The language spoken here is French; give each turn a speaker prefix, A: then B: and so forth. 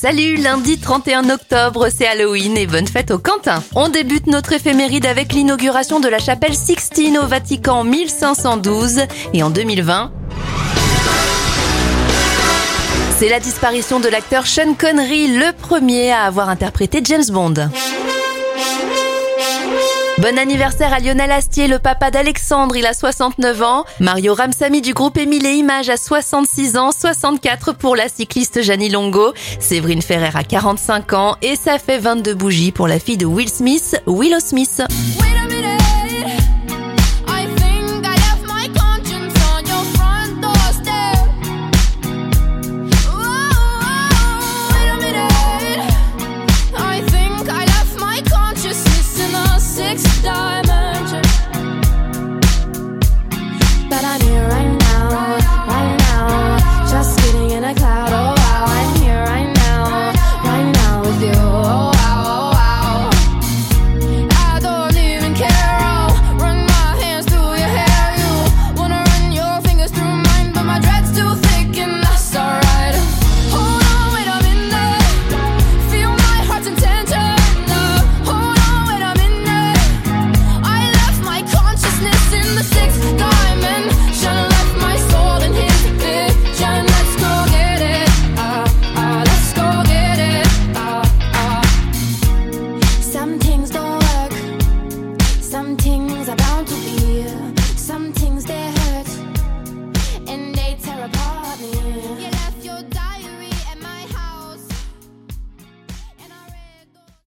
A: Salut, lundi 31 octobre, c'est Halloween et bonne fête au Quentin. On débute notre éphéméride avec l'inauguration de la chapelle Sixtine au Vatican en 1512 et en 2020. C'est la disparition de l'acteur Sean Connery, le premier à avoir interprété James Bond. Bon anniversaire à Lionel Astier, le papa d'Alexandre, il a 69 ans. Mario Ramsamy du groupe Émile et Images a 66 ans, 64 pour la cycliste Janie Longo. Séverine Ferrer a 45 ans et ça fait 22 bougies pour la fille de Will Smith, Willow Smith.